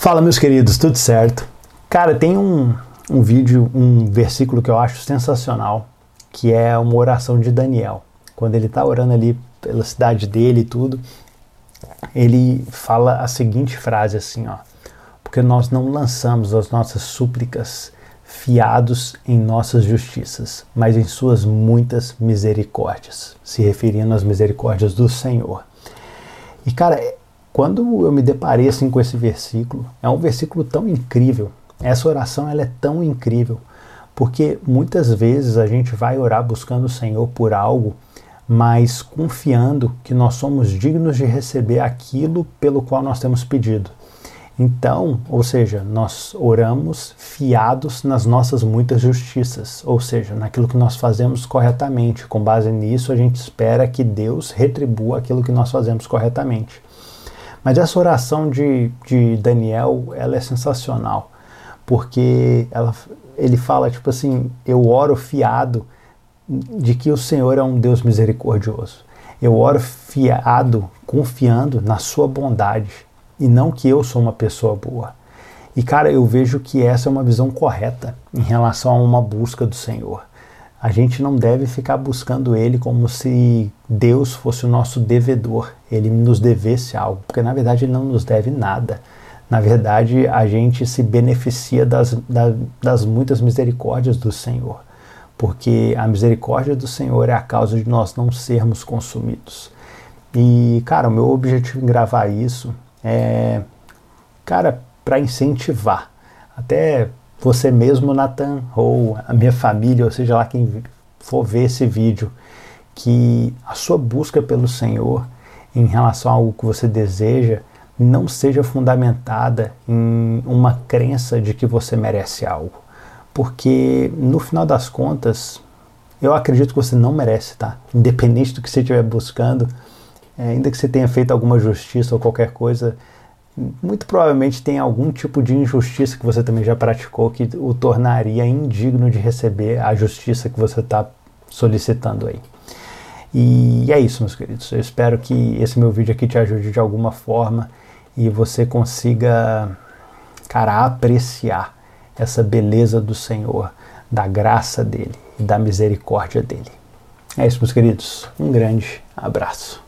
Fala, meus queridos, tudo certo? Cara, tem um, um vídeo, um versículo que eu acho sensacional, que é uma oração de Daniel. Quando ele está orando ali pela cidade dele e tudo, ele fala a seguinte frase assim, ó: Porque nós não lançamos as nossas súplicas fiados em nossas justiças, mas em suas muitas misericórdias, se referindo às misericórdias do Senhor. E cara, quando eu me deparei assim com esse versículo, é um versículo tão incrível. Essa oração ela é tão incrível, porque muitas vezes a gente vai orar buscando o Senhor por algo, mas confiando que nós somos dignos de receber aquilo pelo qual nós temos pedido. Então, ou seja, nós oramos fiados nas nossas muitas justiças, ou seja, naquilo que nós fazemos corretamente. Com base nisso, a gente espera que Deus retribua aquilo que nós fazemos corretamente. Mas essa oração de, de Daniel, ela é sensacional, porque ela, ele fala, tipo assim, eu oro fiado de que o Senhor é um Deus misericordioso. Eu oro fiado, confiando na sua bondade, e não que eu sou uma pessoa boa. E cara, eu vejo que essa é uma visão correta em relação a uma busca do Senhor. A gente não deve ficar buscando Ele como se Deus fosse o nosso devedor, Ele nos devesse algo, porque na verdade Ele não nos deve nada. Na verdade, a gente se beneficia das, das, das muitas misericórdias do Senhor, porque a misericórdia do Senhor é a causa de nós não sermos consumidos. E, cara, o meu objetivo em gravar isso é, cara, para incentivar. Até você mesmo, Nathan, ou a minha família, ou seja lá quem for ver esse vídeo, que a sua busca pelo Senhor em relação a algo que você deseja não seja fundamentada em uma crença de que você merece algo. Porque no final das contas, eu acredito que você não merece, tá? Independente do que você estiver buscando, é, ainda que você tenha feito alguma justiça ou qualquer coisa, muito provavelmente tem algum tipo de injustiça que você também já praticou que o tornaria indigno de receber a justiça que você está solicitando aí. E é isso, meus queridos. Eu espero que esse meu vídeo aqui te ajude de alguma forma e você consiga, cara, apreciar essa beleza do Senhor, da graça dele e da misericórdia dele. É isso, meus queridos. Um grande abraço.